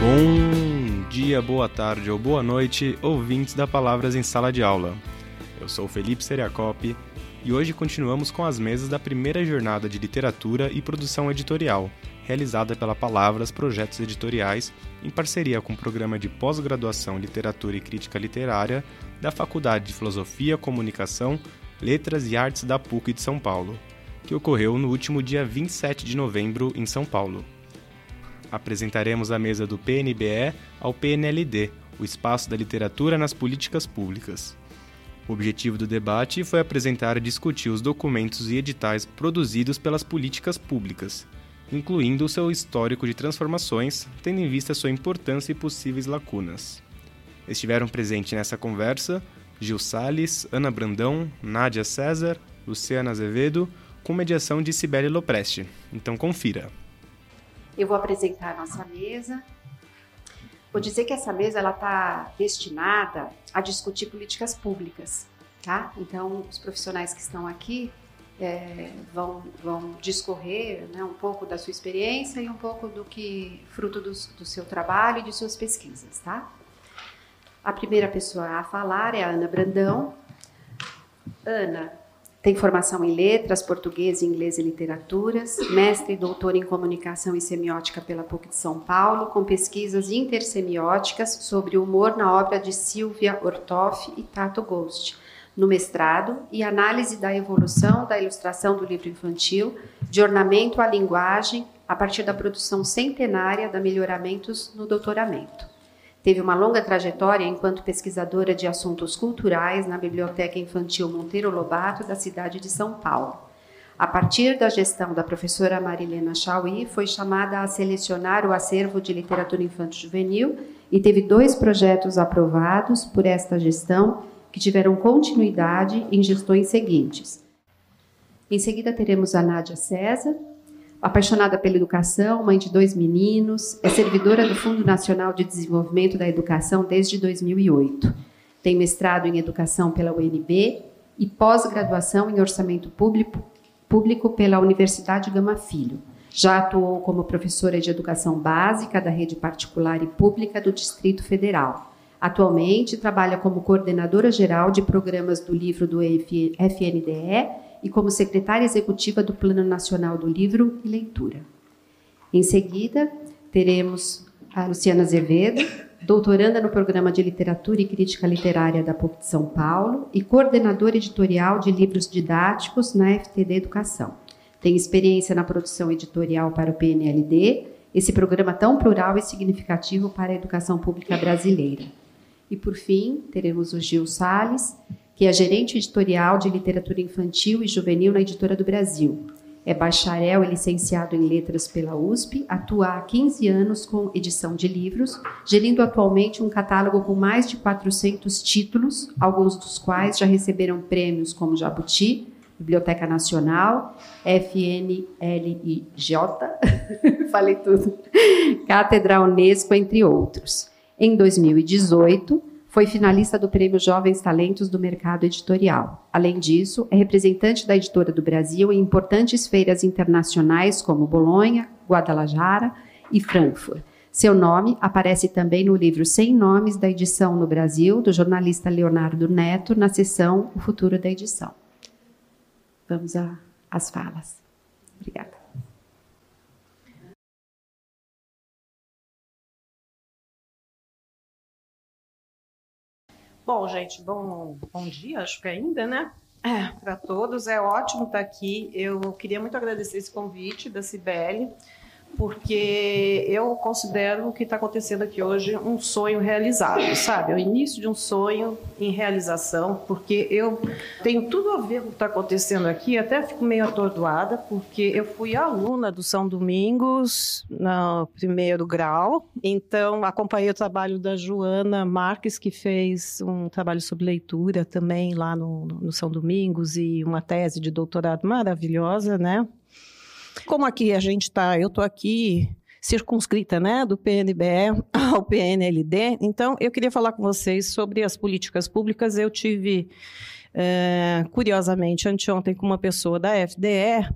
Bom dia, boa tarde ou boa noite, ouvintes da Palavras em Sala de Aula. Eu sou Felipe Seriacop e hoje continuamos com as mesas da primeira jornada de literatura e produção editorial, realizada pela Palavras Projetos Editoriais, em parceria com o programa de pós-graduação Literatura e Crítica Literária da Faculdade de Filosofia, Comunicação, Letras e Artes da PUC de São Paulo, que ocorreu no último dia 27 de novembro em São Paulo. Apresentaremos a mesa do PNBE ao PNLD, o espaço da literatura nas políticas públicas. O objetivo do debate foi apresentar e discutir os documentos e editais produzidos pelas políticas públicas, incluindo o seu histórico de transformações, tendo em vista sua importância e possíveis lacunas. Estiveram presentes nessa conversa Gil Sales, Ana Brandão, Nádia César, Luciana Azevedo, com mediação de Cibele Lopreste. Então confira. Eu vou apresentar a nossa mesa. Vou dizer que essa mesa ela está destinada a discutir políticas públicas, tá? Então, os profissionais que estão aqui é, vão, vão discorrer né, um pouco da sua experiência e um pouco do que fruto do, do seu trabalho e de suas pesquisas, tá? A primeira pessoa a falar é a Ana Brandão. Ana tem formação em letras, português, inglês e literaturas, mestre e doutor em comunicação e semiótica pela PUC de São Paulo, com pesquisas intersemióticas sobre humor na obra de Silvia Ortoff e Tato Ghost, no mestrado, e análise da evolução da ilustração do livro infantil, de ornamento à linguagem, a partir da produção centenária da Melhoramentos no doutoramento. Teve uma longa trajetória enquanto pesquisadora de assuntos culturais na Biblioteca Infantil Monteiro Lobato, da cidade de São Paulo. A partir da gestão da professora Marilena Chauí, foi chamada a selecionar o acervo de literatura infanto-juvenil e teve dois projetos aprovados por esta gestão que tiveram continuidade em gestões seguintes. Em seguida, teremos a Nádia César, apaixonada pela educação, mãe de dois meninos, é servidora do Fundo Nacional de Desenvolvimento da Educação desde 2008. Tem mestrado em educação pela UNB e pós-graduação em orçamento público, público pela Universidade Gama Filho. Já atuou como professora de educação básica da rede particular e pública do Distrito Federal. Atualmente trabalha como coordenadora geral de programas do livro do FNDE e como secretária executiva do Plano Nacional do Livro e Leitura. Em seguida, teremos a Luciana Azevedo, doutoranda no Programa de Literatura e Crítica Literária da PUC de São Paulo e coordenadora editorial de livros didáticos na FTD Educação. Tem experiência na produção editorial para o PNLD, esse programa tão plural e significativo para a educação pública brasileira. E, por fim, teremos o Gil Sales, que é gerente editorial de literatura infantil e juvenil na Editora do Brasil. É bacharel e licenciado em letras pela USP, atua há 15 anos com edição de livros, gerindo atualmente um catálogo com mais de 400 títulos, alguns dos quais já receberam prêmios como Jabuti, Biblioteca Nacional, FNLIJ, falei tudo, Cátedra Unesco, entre outros. Em 2018, foi finalista do Prêmio Jovens Talentos do Mercado Editorial. Além disso, é representante da editora do Brasil em importantes feiras internacionais como Bolonha, Guadalajara e Frankfurt. Seu nome aparece também no livro Sem Nomes da edição no Brasil, do jornalista Leonardo Neto, na seção O Futuro da Edição. Vamos às falas. Obrigada. Bom, gente, bom, bom dia, acho que ainda, né? É, para todos, é ótimo estar aqui. Eu queria muito agradecer esse convite da Cibele porque eu considero o que está acontecendo aqui hoje um sonho realizado, sabe? É o início de um sonho em realização, porque eu tenho tudo a ver com o que está acontecendo aqui, até fico meio atordoada, porque eu fui aluna do São Domingos no primeiro grau, então acompanhei o trabalho da Joana Marques, que fez um trabalho sobre leitura também lá no, no São Domingos, e uma tese de doutorado maravilhosa, né? Como aqui a gente está, eu estou aqui circunscrita, né, do PNBE ao PNLD. Então, eu queria falar com vocês sobre as políticas públicas. Eu tive, é, curiosamente, anteontem com uma pessoa da FDE,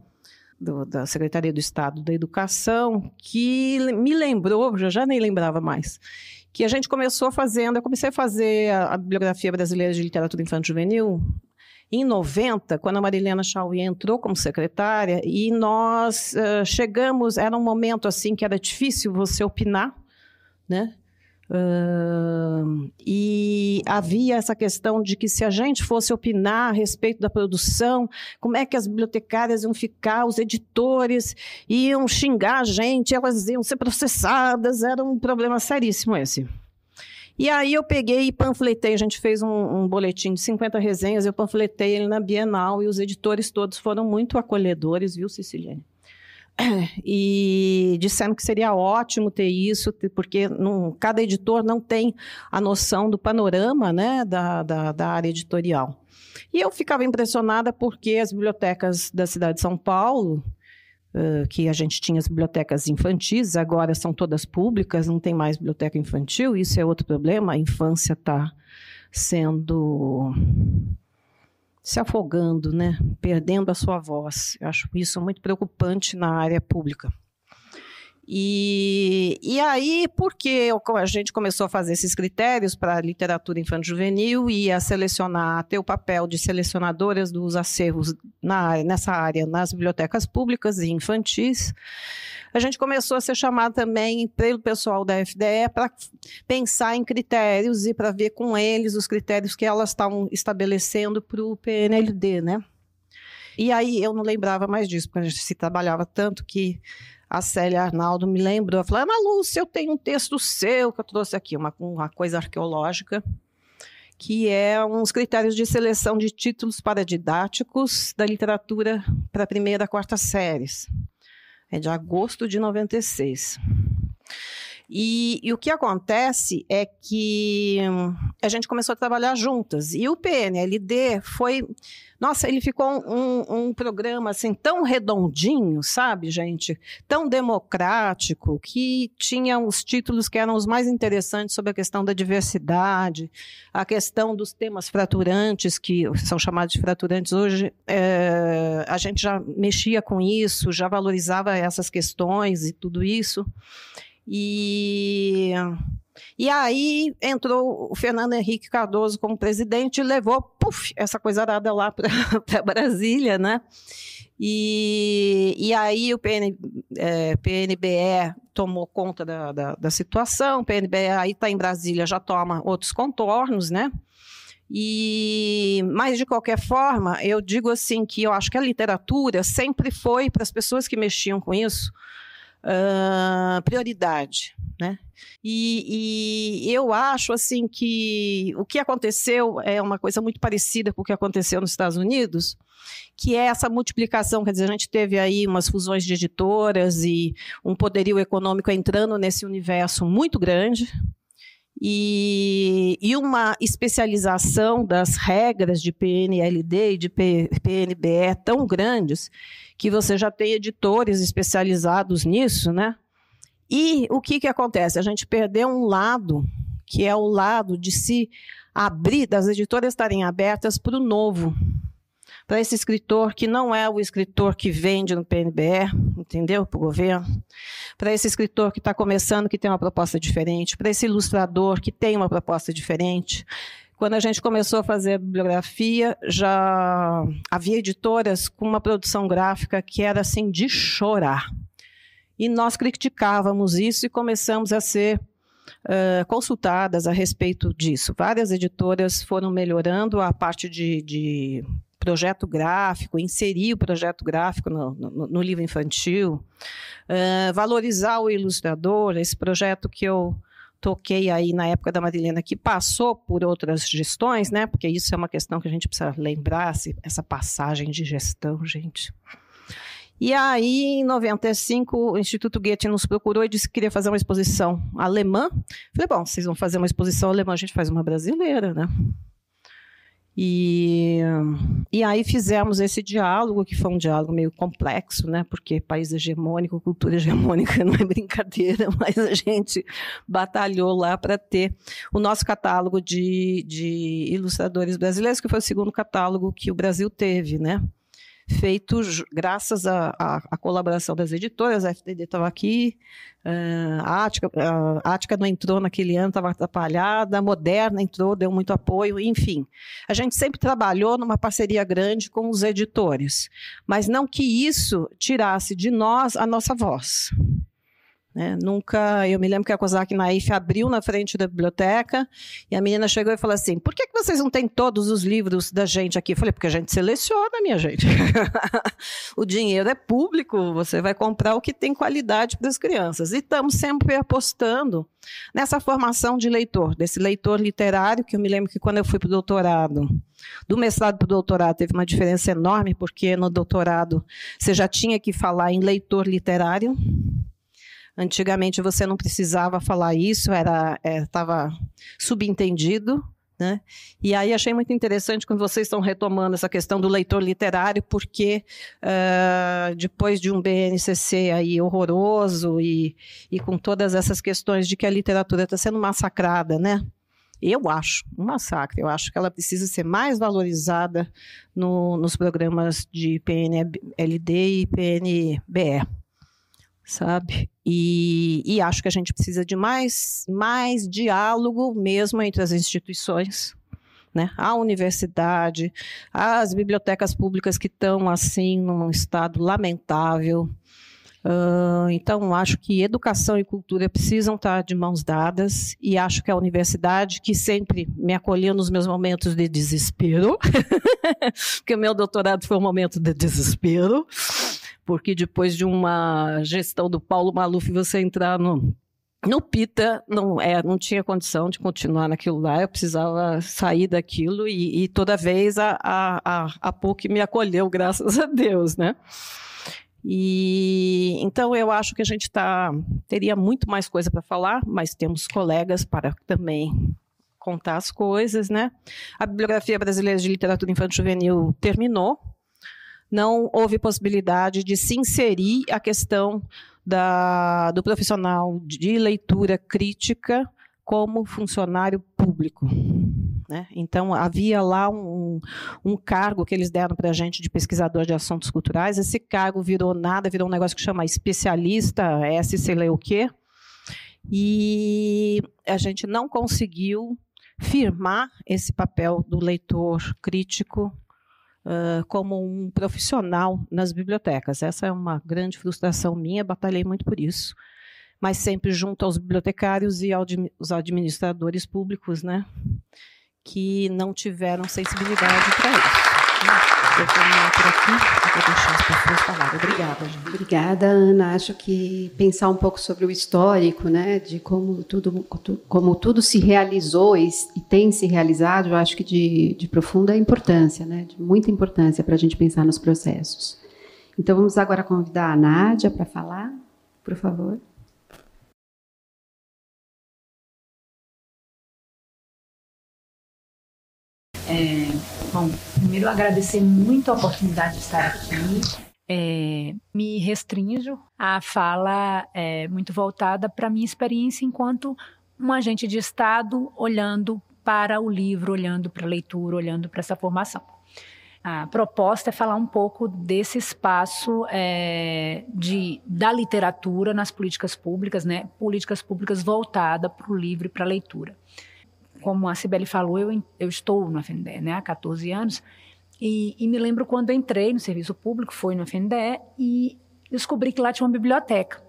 do, da Secretaria do Estado da Educação, que me lembrou, já, já nem lembrava mais, que a gente começou fazendo, eu comecei a fazer a, a Bibliografia Brasileira de Literatura Infantil Juvenil em 90, quando a Marilena Chauí entrou como secretária, e nós uh, chegamos, era um momento assim que era difícil você opinar, né? Uh, e havia essa questão de que se a gente fosse opinar a respeito da produção, como é que as bibliotecárias iam ficar, os editores iam xingar a gente, elas iam ser processadas, era um problema seríssimo esse. E aí eu peguei e panfletei, a gente fez um, um, boletim de 50 resenhas, eu panfletei ele na Bienal e os editores todos foram muito acolhedores, viu, Ceciliane? E disseram que seria ótimo ter isso, porque não, cada editor não tem a noção do panorama né, da, da, da área editorial. E eu ficava impressionada porque as bibliotecas da cidade de São Paulo, que a gente tinha as bibliotecas infantis, agora são todas públicas, não tem mais biblioteca infantil, isso é outro problema, a infância está sendo se afogando, né? perdendo a sua voz. Eu acho isso muito preocupante na área pública. E, e aí, porque a gente começou a fazer esses critérios para literatura infantil juvenil e a selecionar, ter o papel de selecionadoras dos acervos na, nessa área nas bibliotecas públicas e infantis, a gente começou a ser chamado também pelo pessoal da FDE para pensar em critérios e para ver com eles os critérios que elas estavam estabelecendo para o PNLD, né? E aí eu não lembrava mais disso, porque a gente se trabalhava tanto que a Célia Arnaldo me lembrou, falou, Ana Lúcia, eu tenho um texto seu que eu trouxe aqui, uma, uma coisa arqueológica, que é uns critérios de seleção de títulos paradidáticos da literatura para a primeira e quarta séries é de agosto de 96. E, e, o que acontece é que hum, a gente começou a trabalhar juntas. E o PNLD foi. Nossa, ele ficou um, um, programa assim tão redondinho, sabe, gente? Tão democrático, que tinha os títulos que eram os mais interessantes sobre a questão da diversidade, a questão dos temas fraturantes, que são chamados de fraturantes hoje. É, a gente já mexia com isso, já valorizava essas questões e tudo isso. E, e aí entrou o Fernando Henrique Cardoso como presidente e levou puff, essa coisa arada lá para Brasília, né? E, e aí o PN, é, PNBE tomou conta da, da, da situação, o PNBE aí está em Brasília, já toma outros contornos, né? E, mas de qualquer forma, eu digo assim que eu acho que a literatura sempre foi para as pessoas que mexiam com isso uh, prioridade, né? E, e, eu acho assim que o que aconteceu é uma coisa muito parecida com o que aconteceu nos Estados Unidos, que é essa multiplicação, quer dizer, a gente teve aí umas fusões de editoras e um poderio econômico entrando nesse universo muito grande, e, e, uma especialização das regras de PNLD e de PNBE tão grandes que você já tem editores especializados nisso, né? E o que, que acontece? A gente perdeu um lado, que é o lado de se abrir, das editoras estarem abertas para o novo, para esse escritor que não é o escritor que vende no PNBE, entendeu? Para o governo. Para esse escritor que está começando, que tem uma proposta diferente. Para esse ilustrador que tem uma proposta diferente. Quando a gente começou a fazer a bibliografia, já havia editoras com uma produção gráfica que era assim de chorar. E nós criticávamos isso e começamos a ser uh, consultadas a respeito disso. Várias editoras foram melhorando a parte de, de projeto gráfico, inserir o projeto gráfico no, no, no livro infantil, uh, valorizar o ilustrador, esse projeto que eu toquei aí na época da Marilena, que passou por outras gestões, né? Porque isso é uma questão que a gente precisa lembrar, essa passagem de gestão, gente. E aí, em 95, o Instituto Goethe nos procurou e disse que queria fazer uma exposição alemã. Falei, bom, vocês vão fazer uma exposição alemã, a gente faz uma brasileira, né? E, e aí fizemos esse diálogo, que foi um diálogo meio complexo, né? Porque país hegemônico, cultura hegemônica não é brincadeira, mas a gente batalhou lá para ter o nosso catálogo de, de ilustradores brasileiros, que foi o segundo catálogo que o Brasil teve, né? Feito graças à colaboração das editoras, a FDD estava aqui, uh, a, Ática, a Ática não entrou naquele ano, estava atrapalhada, a Moderna entrou, deu muito apoio, enfim. A gente sempre trabalhou numa parceria grande com os editores, mas não que isso tirasse de nós a nossa voz. Né? Nunca, eu me lembro que a Kozak Naif abriu na frente da biblioteca e a menina chegou e falou assim: por que, que vocês não têm todos os livros da gente aqui? Eu falei, porque a gente seleciona, minha gente. o dinheiro é público, você vai comprar o que tem qualidade para as crianças. E estamos sempre apostando nessa formação de leitor, desse leitor literário, que eu me lembro que quando eu fui para o doutorado, do mestrado para o doutorado teve uma diferença enorme, porque no doutorado você já tinha que falar em leitor literário Antigamente você não precisava falar isso, era estava é, subentendido. Né? E aí achei muito interessante quando vocês estão retomando essa questão do leitor literário, porque uh, depois de um BNCC aí horroroso e, e com todas essas questões de que a literatura está sendo massacrada, né? Eu acho um massacre. Eu acho que ela precisa ser mais valorizada no, nos programas de PNLD e PNBE sabe? E, e, acho que a gente precisa de mais, mais diálogo mesmo entre as instituições, né? A universidade, as bibliotecas públicas que estão assim num estado lamentável. Uh, então, acho que educação e cultura precisam estar de mãos dadas, e acho que a universidade, que sempre me acolheu nos meus momentos de desespero, porque o meu doutorado foi um momento de desespero, porque depois de uma gestão do Paulo Maluf, você entrar no, no PITA, não, é, não tinha condição de continuar naquilo lá, eu precisava sair daquilo e, e toda vez a, a, a, PUC me acolheu, graças a Deus, né? E então eu acho que a gente tá, teria muito mais coisa para falar, mas temos colegas para também contar as coisas, né? A Bibliografia Brasileira de Literatura Infantil Juvenil terminou, não houve possibilidade de se inserir a questão da, do profissional de leitura crítica como funcionário público. Né? Então, havia lá um, um cargo que eles deram para a gente de pesquisador de assuntos culturais. Esse cargo virou nada, virou um negócio que chama especialista, S, sei lá o quê. E a gente não conseguiu firmar esse papel do leitor crítico uh, como um profissional nas bibliotecas. Essa é uma grande frustração minha, batalhei muito por isso. Mas sempre junto aos bibliotecários e aos administradores públicos, né, que não tiveram sensibilidade para isso. Eu termino por aqui, vou deixar as pessoas falarem. Obrigada, gente. Obrigada, Ana. Acho que pensar um pouco sobre o histórico, né, de como tudo, como tudo se realizou e, e tem se realizado, eu acho que de, de profunda importância, né, de muita importância para a gente pensar nos processos. Então, vamos agora convidar a Nádia para falar, por favor. Primeiro agradecer muito a oportunidade de estar aqui. É, me restringo à fala é, muito voltada para a minha experiência enquanto um agente de Estado olhando para o livro, olhando para a leitura, olhando para essa formação. A proposta é falar um pouco desse espaço é, de, da literatura nas políticas públicas, né? políticas públicas voltada para o livro e para a leitura como a Cibele falou, eu, eu estou no FNDE né, há 14 anos, e, e, me lembro quando entrei no serviço público, fui no FNDE e descobri que lá tinha uma biblioteca.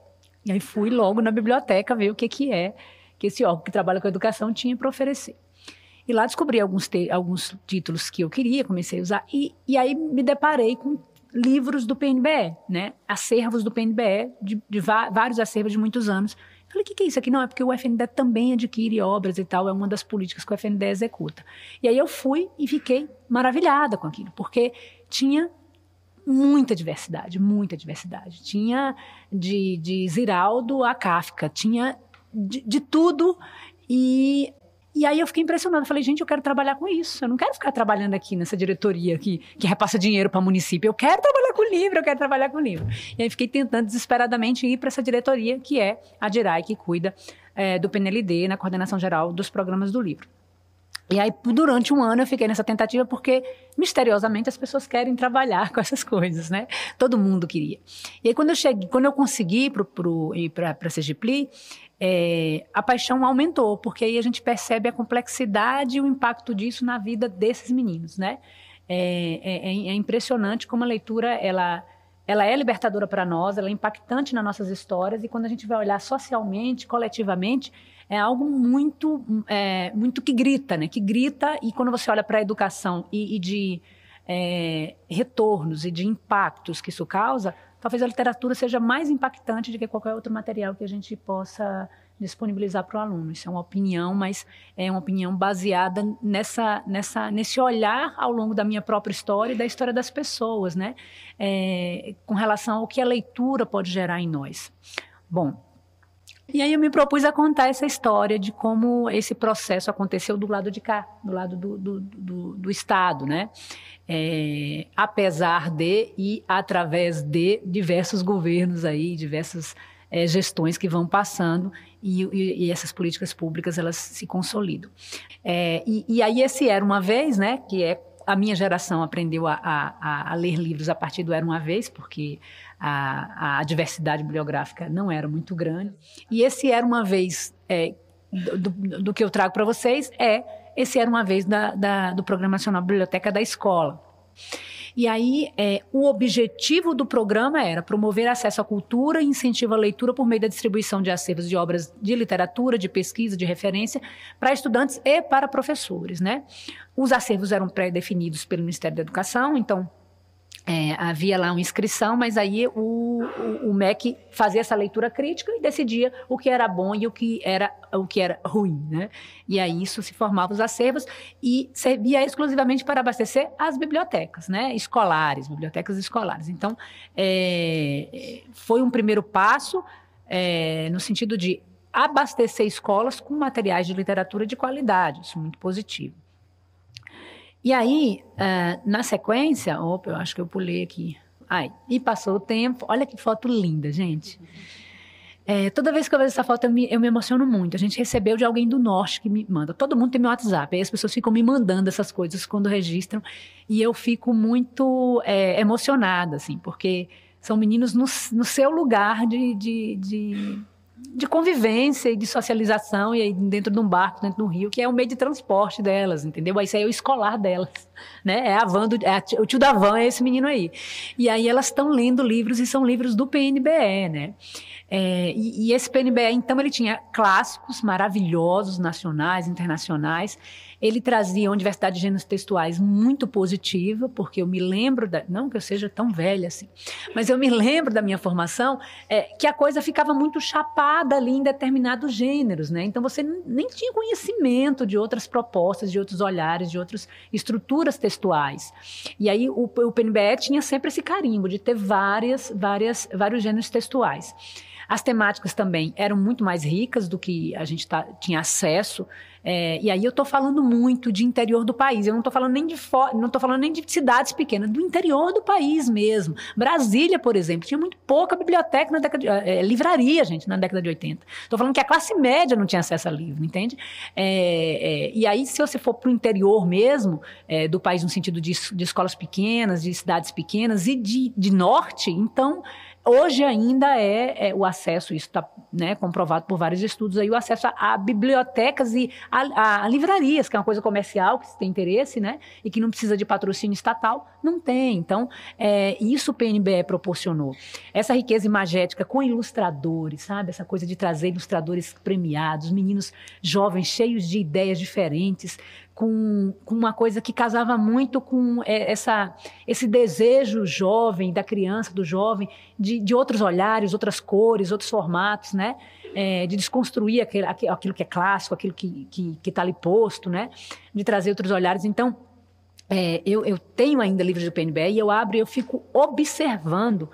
E aí fui logo na biblioteca ver o que, que é que esse órgão que trabalha com educação tinha para oferecer. E lá descobri alguns, alguns títulos que eu queria, comecei a usar, e, e aí me deparei com livros do PNBE, né? acervos do PNBE, de, de vários acervos de muitos anos, Falei, o que, que é isso aqui? Não, é porque o FNDE também adquire obras e tal, é uma das políticas que o FNDE executa. E aí eu fui e fiquei maravilhada com aquilo, porque tinha muita diversidade, muita diversidade. Tinha de, de Ziraldo a Kafka, tinha de, de tudo e E aí eu fiquei impressionada. Falei, gente, eu quero trabalhar com isso. Eu não quero ficar trabalhando aqui nessa diretoria que, que repassa dinheiro para o município. Eu quero trabalhar com livro, eu quero trabalhar com livro. E aí fiquei tentando desesperadamente ir para essa diretoria, que é a DIRAI, que cuida é, do PNLD na coordenação geral dos programas do livro. E aí, durante um ano, eu fiquei nessa tentativa porque, misteriosamente, as pessoas querem trabalhar com essas coisas, né? Todo mundo queria. E aí, quando eu cheguei, quando eu consegui ir para a CGPLI, é, a paixão aumentou, porque aí a gente percebe a complexidade e o impacto disso na vida desses meninos, né? É, é, é, é impressionante como a leitura, ela, ela é libertadora para nós, ela é impactante nas nossas histórias, e quando a gente vai olhar socialmente, coletivamente, é algo muito, é, muito que grita, né? Que grita, e quando você olha para a educação e, e de é, retornos e de impactos que isso causa, talvez a literatura seja mais impactante do que qualquer outro material que a gente possa disponibilizar para o aluno. Isso é uma opinião, mas é uma opinião baseada nessa, nessa, nesse olhar ao longo da minha própria história e da história das pessoas, né? É, com relação ao que a leitura pode gerar em nós. Bom, e aí eu me propus a contar essa história de como esse processo aconteceu do lado de cá, do lado do, do, do, do Estado, né? é, apesar de e através de diversos governos aí, diversas é, gestões que vão passando e, e, e, essas políticas públicas elas se consolidam. É, e, e, aí esse era uma vez, né, que é a minha geração aprendeu a, a, a ler livros a partir do era uma vez, porque a, a diversidade bibliográfica não era muito grande. E esse era uma vez é, do, do, que eu trago para vocês é esse era uma vez da, da, do Programa Nacional Biblioteca da Escola. E aí, é, o objetivo do programa era promover acesso à cultura e incentivo à leitura por meio da distribuição de acervos de obras de literatura, de pesquisa, de referência para estudantes e para professores, né? Os acervos eram pré-definidos pelo Ministério da Educação, então é, havia lá uma inscrição, mas aí o, o, o, MEC fazia essa leitura crítica e decidia o que era bom e o que era, o que era ruim. Né? E aí isso se formava os acervos e servia exclusivamente para abastecer as bibliotecas né? escolares, bibliotecas escolares. Então, é, foi um primeiro passo é, no sentido de abastecer escolas com materiais de literatura de qualidade, isso é muito positivo. E aí, uh, na sequência, opa, eu acho que eu pulei aqui. Ai, e passou o tempo. Olha que foto linda, gente. É, toda vez que eu vejo essa foto, eu me, eu me, emociono muito. A gente recebeu de alguém do norte que me manda. Todo mundo tem meu WhatsApp. Aí as pessoas ficam me mandando essas coisas quando registram. E eu fico muito é, emocionada, assim, porque são meninos no, no seu lugar de, de, de de convivência e de socialização, e aí dentro de um barco, dentro do rio, que é o meio de transporte delas, entendeu? Isso aí é o escolar delas, né? É a van do, é a, o tio da van é esse menino aí. E aí elas estão lendo livros e são livros do PNBE, né? É, e, e esse PNBE, então, ele tinha clássicos maravilhosos, nacionais, internacionais, ele trazia uma diversidade de gêneros textuais muito positiva, porque eu me lembro, da, não que eu seja tão velha assim, mas eu me lembro da minha formação, é, que a coisa ficava muito chapada ali em determinados gêneros, né? Então você nem tinha conhecimento de outras propostas, de outros olhares, de outras estruturas textuais. E aí o, o PNBE tinha sempre esse carimbo de ter várias, várias, vários gêneros textuais. As temáticas também eram muito mais ricas do que a gente tá, tinha acesso. É, e aí eu estou falando muito de interior do país. Eu não estou falando nem de não estou falando nem de cidades pequenas, do interior do país mesmo. Brasília, por exemplo, tinha muito pouca biblioteca na década de, é, livraria, gente, na década de 80. Estou falando que a classe média não tinha acesso a livro, entende? É, é e aí, se você for para o interior mesmo é, do país, no sentido de, de escolas pequenas, de cidades pequenas e de, de norte, então Hoje ainda é, é o acesso, isso está né, comprovado por vários estudos, aí, o acesso a, a bibliotecas e a, a, livrarias, que é uma coisa comercial, que se tem interesse, né, e que não precisa de patrocínio estatal, não tem. Então, é, isso o PNBE proporcionou. Essa riqueza imagética com ilustradores, sabe? Essa coisa de trazer ilustradores premiados, meninos jovens cheios de ideias diferentes, com, com uma coisa que casava muito com é, essa, esse desejo jovem, da criança, do jovem, de, de outros olhares, outras cores, outros formatos, né? É, de desconstruir aquele, aquilo que é clássico, aquilo que está ali posto, né? De trazer outros olhares. Então, é, eu, eu, tenho ainda livros do PNB e eu abro e eu fico observando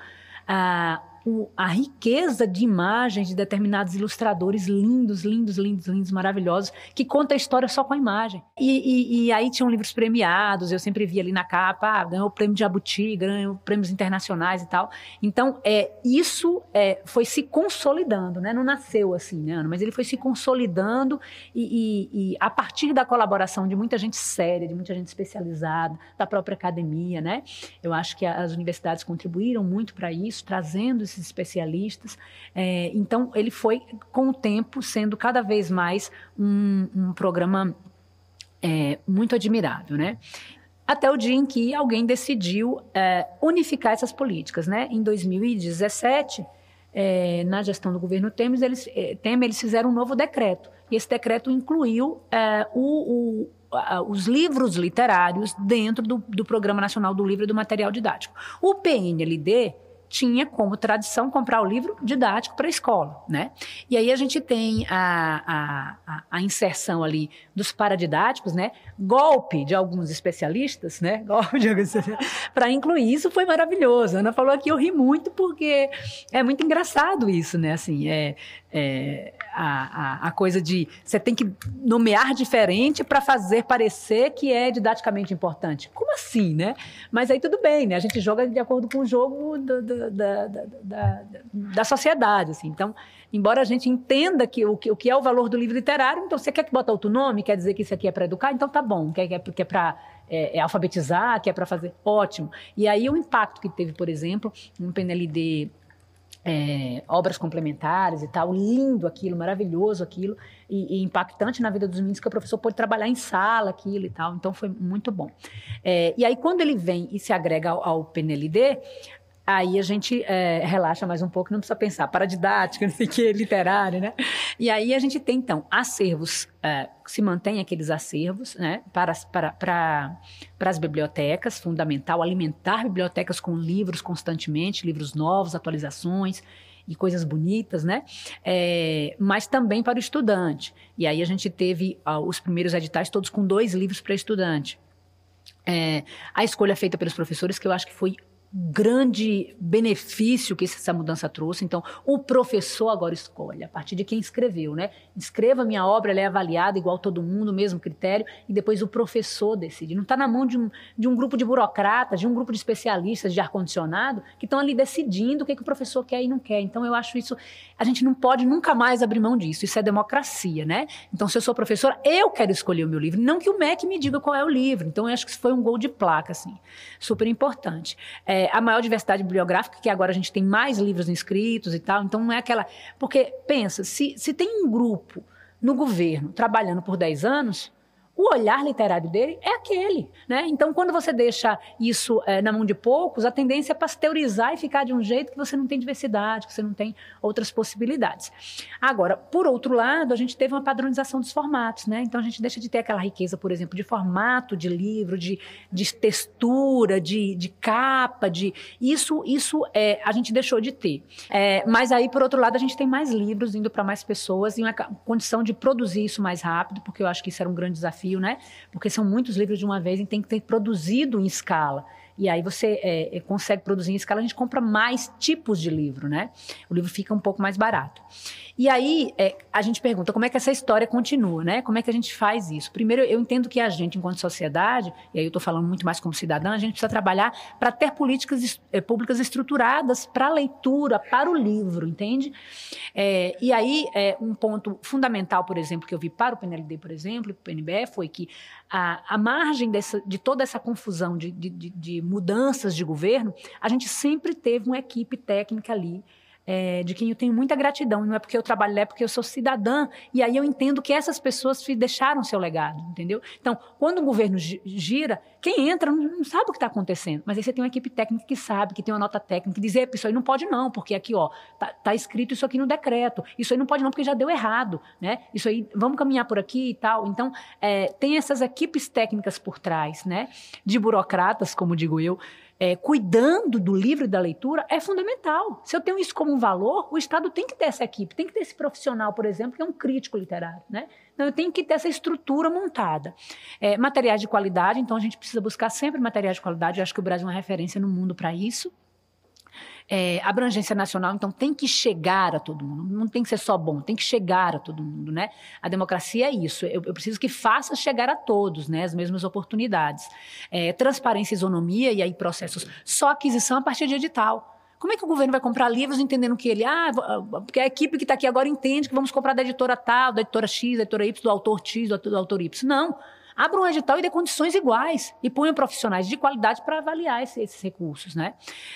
a, o, a riqueza de imagens de determinados ilustradores lindos, lindos, lindos, lindos, maravilhosos, que conta a história só com a imagem. E, e, e aí tinham livros premiados, eu sempre via ali na capa, ah, ganhou o prêmio de Jabuti, ganhou prêmios internacionais e tal. Então, é, isso é, foi se consolidando, né? Não nasceu assim, né, Ana? Mas ele foi se consolidando e, e a partir da colaboração de muita gente séria, de muita gente especializada, da própria academia, né? Eu acho que as universidades contribuíram muito para isso, trazendo esses especialistas. É, então, ele foi, com o tempo, sendo cada vez mais um, um programa é, muito admirável, né? Até o dia em que alguém decidiu é, unificar essas políticas, né? Em 2017, é, na gestão do governo Temer eles, é, Temer, eles fizeram um novo decreto. E esse decreto incluiu é, o, o os livros literários dentro do, do Programa Nacional do Livro e do Material Didático. O PNLD tinha como tradição comprar o livro didático para a escola, né? E aí a gente tem a, a, a, inserção ali dos paradidáticos, né? Golpe de alguns especialistas, né? Golpe de alguns para incluir isso foi maravilhoso. A Ana falou aqui, eu ri muito porque é muito engraçado isso, né? Assim, é, é a, a, a, coisa de você tem que nomear diferente para fazer parecer que é didaticamente importante. Como assim, né? Mas aí tudo bem, né? A gente joga de acordo com o jogo do, do, da, da, da, da, sociedade, assim. Então, embora a gente entenda que o, que o que é o valor do livro literário, então você quer que bota outro nome, quer dizer que isso aqui é para educar, então tá bom, quer, quer, quer para é, é, alfabetizar, que é para fazer, ótimo. E aí o impacto que teve, por exemplo, no PNLD é, obras complementares e tal, lindo aquilo, maravilhoso aquilo, e, e, impactante na vida dos meninos, que o professor pôde trabalhar em sala aquilo e tal, então foi muito bom. É, e aí, quando ele vem e se agrega ao, ao PNLD, aí a gente é, relaxa mais um pouco, não precisa pensar para didática, não sei o que, literário, né? E aí a gente tem, então, acervos, é, se mantém aqueles acervos, né, para, para, para, para as bibliotecas, fundamental, alimentar bibliotecas com livros constantemente, livros novos, atualizações, e coisas bonitas, né? É, mas também para o estudante. E aí a gente teve uh, os primeiros editais todos com dois livros para estudante. É, a escolha feita pelos professores, que eu acho que foi grande benefício que essa mudança trouxe. Então, o professor agora escolhe, a partir de quem escreveu, né? Escreva minha obra, ela é avaliada igual todo mundo, mesmo critério, e depois o professor decide. Não está na mão de um, de um grupo de burocratas, de um grupo de especialistas de ar-condicionado, que estão ali decidindo o que, que o professor quer e não quer. Então, eu acho isso, a gente não pode nunca mais abrir mão disso. Isso é democracia, né? Então, se eu sou professora, eu quero escolher o meu livro, não que o MEC me diga qual é o livro. Então, eu acho que isso foi um gol de placa, assim, super importante. É, a maior diversidade bibliográfica, que agora a gente tem mais livros inscritos e tal, então não é aquela. Porque, pensa, se, se tem um grupo no governo trabalhando por 10 anos, o olhar literário dele é aquele, né? Então, quando você deixa isso é, na mão de poucos, a tendência é pasteurizar e ficar de um jeito que você não tem diversidade, que você não tem outras possibilidades. Agora, por outro lado, a gente teve uma padronização dos formatos, né? Então, a gente deixa de ter aquela riqueza, por exemplo, de formato de livro, de, de textura, de, de capa, de isso, isso é, a gente deixou de ter. É, mas aí, por outro lado, a gente tem mais livros indo para mais pessoas e uma condição de produzir isso mais rápido, porque eu acho que isso era um grande desafio desafio, né? Porque são muitos livros de uma vez e tem que ter produzido em escala. E aí você é, é, consegue produzir em escala, a gente compra mais tipos de livro, né? O livro fica um pouco mais barato. E aí é, a gente pergunta como é que essa história continua, né? Como é que a gente faz isso? Primeiro, eu entendo que a gente, enquanto sociedade, e aí eu estou falando muito mais como cidadã, a gente precisa trabalhar para ter políticas é, públicas estruturadas para a leitura, para o livro, entende? É, e aí, é, um ponto fundamental, por exemplo, que eu vi para o PNLD, por exemplo, e para o PNBE, foi que a, a margem dessa, de toda essa confusão de, de, de mudanças de governo, a gente sempre teve uma equipe técnica ali é, de quem eu tenho muita gratidão. Não é porque eu trabalho lá, é porque eu sou cidadã. E aí eu entendo que essas pessoas deixaram seu legado, entendeu? Então, quando o governo gira, quem entra não, sabe o que está acontecendo. Mas aí você tem uma equipe técnica que sabe, que tem uma nota técnica, que diz, isso aí não pode não, porque aqui, ó, tá, tá, escrito isso aqui no decreto. Isso aí não pode não, porque já deu errado, né? Isso aí, vamos caminhar por aqui e tal. Então, é, tem essas equipes técnicas por trás, né? De burocratas, como digo eu, é, cuidando do livro e da leitura é fundamental. Se eu tenho isso como um valor, o Estado tem que ter essa equipe, tem que ter esse profissional, por exemplo, que é um crítico literário, né? Então, eu tenho que ter essa estrutura montada. É, materiais de qualidade, então a gente precisa buscar sempre materiais de qualidade. Eu acho que o Brasil é uma referência no mundo para isso. É, abrangência nacional, então tem que chegar a todo mundo, não tem que ser só bom, tem que chegar a todo mundo, né? A democracia é isso, eu, eu preciso que faça chegar a todos, né, as mesmas oportunidades. É, transparência, isonomia e aí processos só aquisição a partir de edital. Como é que o governo vai comprar livros entendendo que ele, ah, ah, porque a equipe que está aqui agora entende que vamos comprar da editora tal, da editora X, da editora Y, do autor X, do autor Y. Não. Abra um edital e dê condições iguais e ponham profissionais de qualidade para avaliar esse, esses recursos. Né?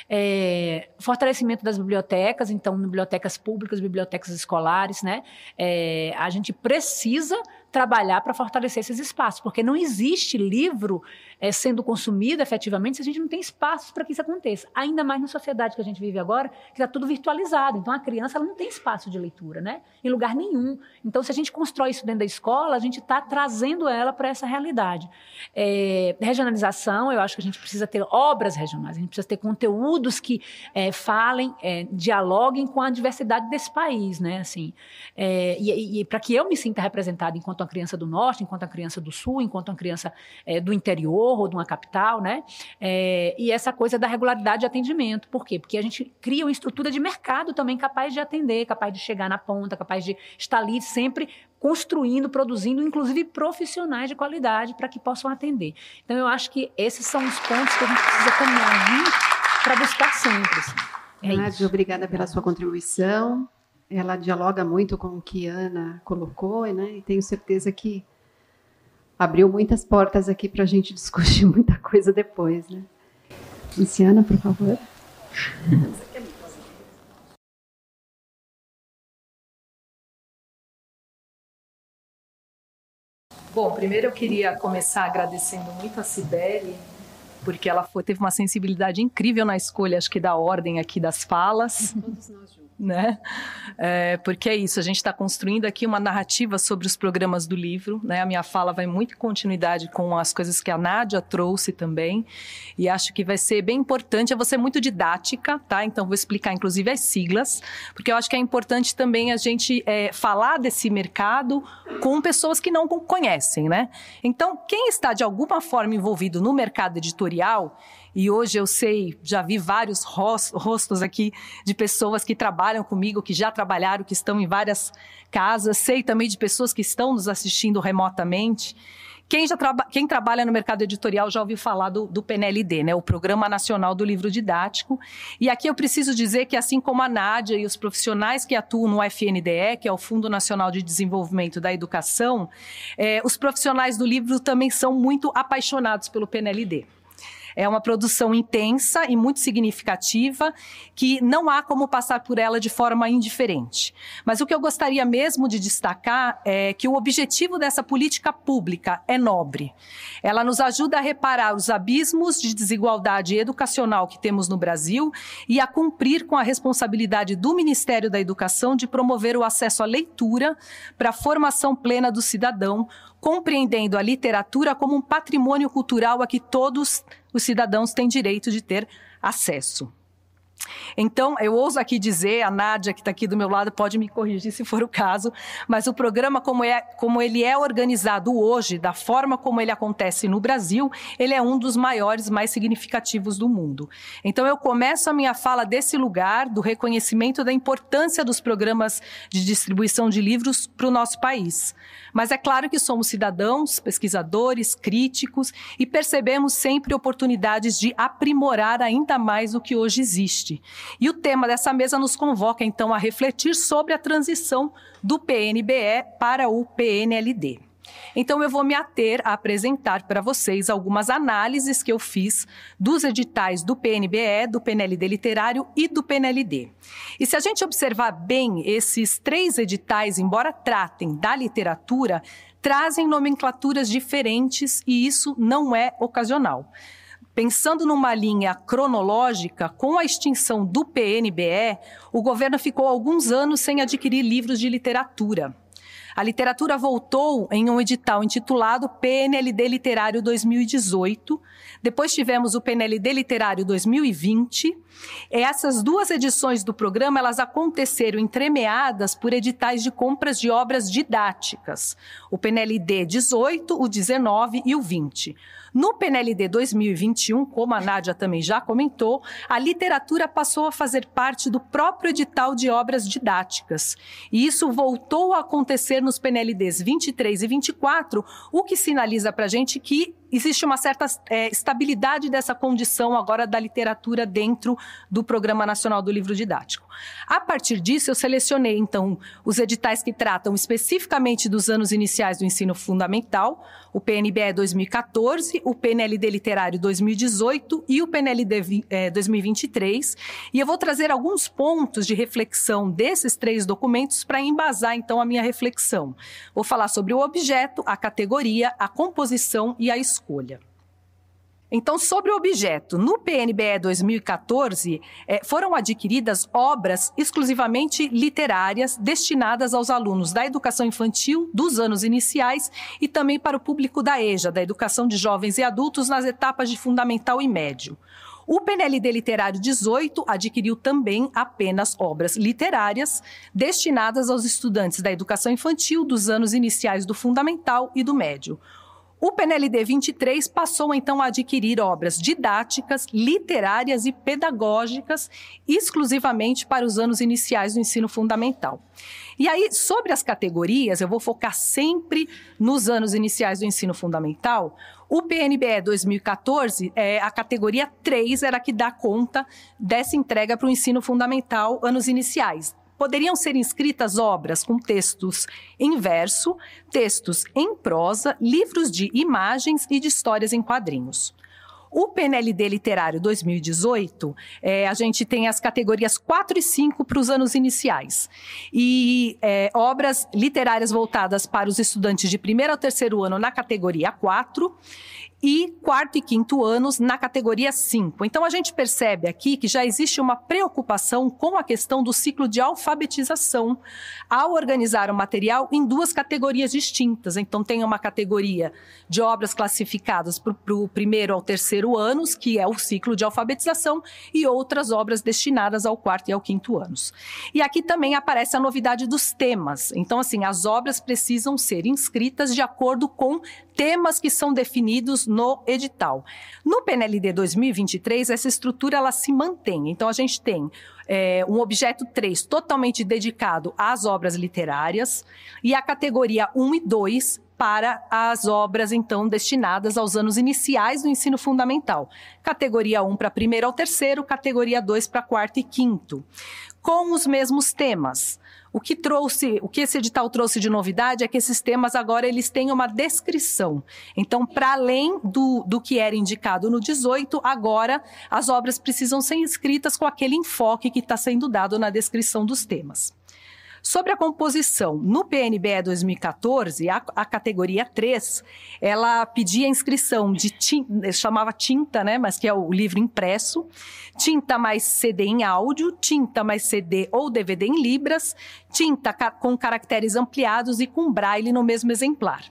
É, fortalecimento das bibliotecas, então, bibliotecas públicas, bibliotecas escolares. Né? É, a gente precisa trabalhar para fortalecer esses espaços, porque não existe livro é, sendo consumido efetivamente se a gente não tem espaços para que isso aconteça. Ainda mais na sociedade que a gente vive agora, que está tudo virtualizado. Então, a criança não tem espaço de leitura, né? Em lugar nenhum. Então, se a gente constrói isso dentro da escola, a gente está trazendo ela para essa realidade. É, regionalização, eu acho que a gente precisa ter obras regionais, a gente precisa ter conteúdos que é, falem, dialoguem com a diversidade desse país, né? Assim, é, e, e para que eu me sinta representada enquanto uma criança do norte, enquanto uma criança do sul, enquanto uma criança é, do interior ou de uma capital, né? É, e essa coisa da regularidade de atendimento. Por quê? Porque a gente cria uma estrutura de mercado também capaz de atender, capaz de chegar na ponta, capaz de estar ali sempre construindo, produzindo, inclusive profissionais de qualidade para que possam atender. Então, eu acho que esses são os pontos que a gente precisa caminhar para buscar sempre. Assim. É Nádia, obrigada pela sua contribuição ela dialoga muito com o que Ana colocou, né? E tenho certeza que abriu muitas portas aqui para a gente discutir muita coisa depois, né? Luciana, por favor. Bom, primeiro eu queria começar agradecendo muito a Sibeli, porque ela foi, teve uma sensibilidade incrível na escolha, acho que da ordem aqui das falas. Todos nós juntos né? É, porque é isso, a gente está construindo aqui uma narrativa sobre os programas do livro, né? A minha fala vai muito em continuidade com as coisas que a Nádia trouxe também, e acho que vai ser bem importante, eu vou ser muito didática, tá? Então vou explicar inclusive as siglas, porque eu acho que é importante também a gente é, falar desse mercado com pessoas que não conhecem, né? Então, quem está de alguma forma envolvido no mercado editorial, e hoje eu sei, já vi vários rostos aqui de pessoas que trabalham comigo, que já trabalharam, que estão em várias casas. Sei também de pessoas que estão nos assistindo remotamente. Quem, já traba quem trabalha no mercado editorial já ouviu falar do, do, PNLD, né, o Programa Nacional do Livro Didático. E aqui eu preciso dizer que, assim como a Nádia e os profissionais que atuam no FNDE, que é o Fundo Nacional de Desenvolvimento da Educação, eh, os profissionais do livro também são muito apaixonados pelo PNLD. É uma produção intensa e muito significativa que não há como passar por ela de forma indiferente. Mas o que eu gostaria mesmo de destacar é que o objetivo dessa política pública é nobre. Ela nos ajuda a reparar os abismos de desigualdade educacional que temos no Brasil e a cumprir com a responsabilidade do Ministério da Educação de promover o acesso à leitura para a formação plena do cidadão, compreendendo a literatura como um patrimônio cultural a que todos os cidadãos têm direito de ter acesso. Então, eu ouso aqui dizer, a Nádia, que está aqui do meu lado, pode me corrigir se for o caso, mas o programa, como, é, como ele é organizado hoje, da forma como ele acontece no Brasil, ele é um dos maiores, mais significativos do mundo. Então, eu começo a minha fala desse lugar, do reconhecimento da importância dos programas de distribuição de livros para o nosso país. Mas é claro que somos cidadãos, pesquisadores, críticos e percebemos sempre oportunidades de aprimorar ainda mais o que hoje existe. E o tema dessa mesa nos convoca então a refletir sobre a transição do PNBE para o PNLD. Então, eu vou me ater a apresentar para vocês algumas análises que eu fiz dos editais do PNBE, do PNLD Literário e do PNLD. E se a gente observar bem, esses três editais, embora tratem da literatura, trazem nomenclaturas diferentes e isso não é ocasional. Pensando numa linha cronológica, com a extinção do PNBE, o governo ficou alguns anos sem adquirir livros de literatura. A literatura voltou em um edital intitulado PNLD Literário 2018. Depois tivemos o PNLD Literário 2020. Essas duas edições do programa, elas aconteceram entremeadas por editais de compras de obras didáticas. O PNLD 18, o 19 e o 20. No PNLD 2021, como a Nádia também já comentou, a literatura passou a fazer parte do próprio edital de obras didáticas. E isso voltou a acontecer nos PNLDs 23 e 24, o que sinaliza para a gente que existe uma certa é, estabilidade dessa condição agora da literatura dentro do Programa Nacional do Livro Didático. A partir disso, eu selecionei, então, os editais que tratam especificamente dos anos iniciais do ensino fundamental, o PNBE 2014, o PNLD Literário 2018 e o PNLD é, 2023. E eu vou trazer alguns pontos de reflexão desses três documentos para embasar, então, a minha reflexão. Vou falar sobre o objeto, a categoria, a composição e a escolha escolha. Então, sobre o objeto, no PNBE 2014, eh, foram adquiridas obras exclusivamente literárias destinadas aos alunos da educação infantil dos anos iniciais e também para o público da EJA, da educação de jovens e adultos nas etapas de fundamental e médio. O PNLD Literário 18 adquiriu também apenas obras literárias destinadas aos estudantes da educação infantil dos anos iniciais do fundamental e do médio. O PNLD 23 passou então a adquirir obras didáticas, literárias e pedagógicas exclusivamente para os anos iniciais do ensino fundamental. E aí, sobre as categorias, eu vou focar sempre nos anos iniciais do ensino fundamental. O PNBE 2014, é, a categoria 3 era a que dá conta dessa entrega para o ensino fundamental anos iniciais poderiam ser inscritas obras com textos em verso, textos em prosa, livros de imagens e de histórias em quadrinhos. O PNLD Literário 2018, é, a gente tem as categorias 4 e 5 para os anos iniciais. E é, obras literárias voltadas para os estudantes de primeiro ao terceiro ano na categoria 4 e quarto e quinto anos na categoria 5. Então a gente percebe aqui que já existe uma preocupação com a questão do ciclo de alfabetização ao organizar o material em duas categorias distintas. Então tem uma categoria de obras classificadas para o primeiro ao terceiro anos, que é o ciclo de alfabetização, e outras obras destinadas ao quarto e ao quinto anos. E aqui também aparece a novidade dos temas. Então assim, as obras precisam ser inscritas de acordo com temas que são definidos no edital. No PNLD 2023, essa estrutura ela se mantém. Então, a gente tem é, um objeto 3 totalmente dedicado às obras literárias e a categoria 1 e 2 para as obras, então, destinadas aos anos iniciais do ensino fundamental. Categoria 1 para primeiro ao terceiro, categoria 2 para quarto e quinto. Com os mesmos temas. O que trouxe, o que esse edital trouxe de novidade é que esses temas agora eles têm uma descrição. Então, para além do, do que era indicado no 18, agora as obras precisam ser escritas com aquele enfoque que está sendo dado na descrição dos temas. Sobre a composição, no PNBE 2014, a, a categoria 3, ela pedia inscrição de tinta, chamava tinta, né, mas que é o livro impresso, tinta mais CD em áudio, tinta mais CD ou DVD em libras, tinta ca com caracteres ampliados e com braille no mesmo exemplar.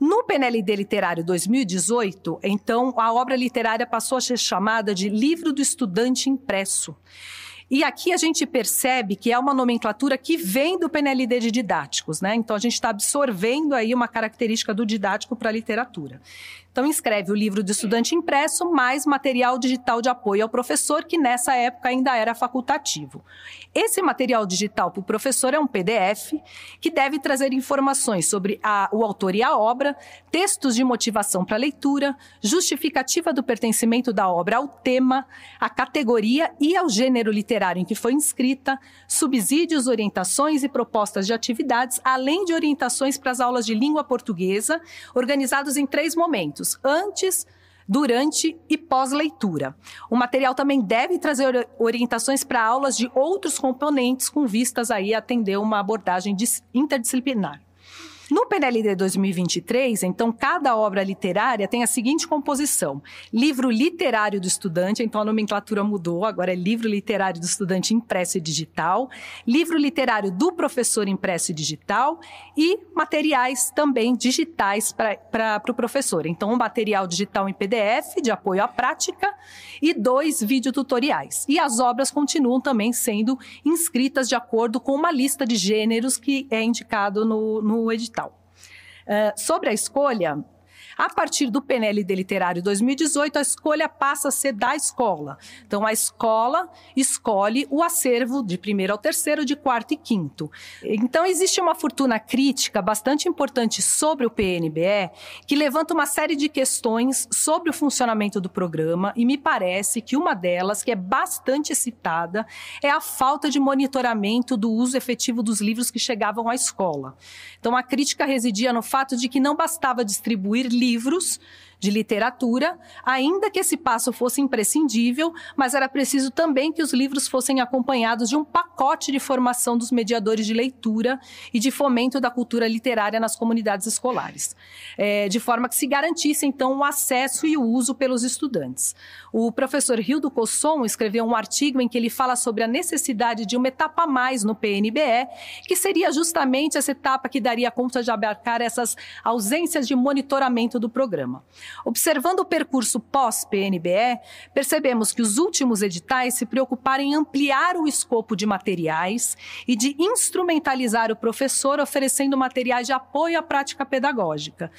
No PNLD Literário 2018, então, a obra literária passou a ser chamada de Livro do Estudante Impresso. E aqui a gente percebe que é uma nomenclatura que vem do PNLD de didáticos, né? Então a gente está absorvendo aí uma característica do didático para a literatura. Então, inscreve o livro do estudante impresso mais material digital de apoio ao professor, que nessa época ainda era facultativo. Esse material digital para o professor é um PDF que deve trazer informações sobre a, o autor e a obra, textos de motivação para leitura, justificativa do pertencimento da obra ao tema, a categoria e ao gênero literário em que foi inscrita, subsídios, orientações e propostas de atividades, além de orientações para as aulas de língua portuguesa, organizados em três momentos antes, durante e pós-leitura. O material também deve trazer orientações para aulas de outros componentes com vistas aí a atender uma abordagem interdisciplinar. No PNLD 2023, então, cada obra literária tem a seguinte composição: livro literário do estudante, então a nomenclatura mudou, agora é livro literário do estudante impresso e digital, livro literário do professor impresso e digital e materiais também digitais para o pro professor. Então, um material digital em PDF de apoio à prática e dois videotutoriais. E as obras continuam também sendo inscritas de acordo com uma lista de gêneros que é indicado no, no edital. Uh, sobre a escolha, a partir do PNLD Literário 2018, a escolha passa a ser da escola. Então, a escola escolhe o acervo de primeiro ao terceiro, de quarto e quinto. Então, existe uma fortuna crítica bastante importante sobre o PNBE, que levanta uma série de questões sobre o funcionamento do programa, e me parece que uma delas, que é bastante citada, é a falta de monitoramento do uso efetivo dos livros que chegavam à escola. Então, a crítica residia no fato de que não bastava distribuir livros de literatura, ainda que esse passo fosse imprescindível, mas era preciso também que os livros fossem acompanhados de um pacote de formação dos mediadores de leitura e de fomento da cultura literária nas comunidades escolares, é, de forma que se garantisse, então, o acesso e o uso pelos estudantes. O professor Rildo Cosson escreveu um artigo em que ele fala sobre a necessidade de uma etapa a mais no PNBE, que seria justamente essa etapa que daria conta de abarcar essas ausências de monitoramento do programa. Observando o percurso pós-PNBE, percebemos que os últimos editais se preocuparam em ampliar o escopo de materiais e de instrumentalizar o professor oferecendo materiais de apoio à prática pedagógica.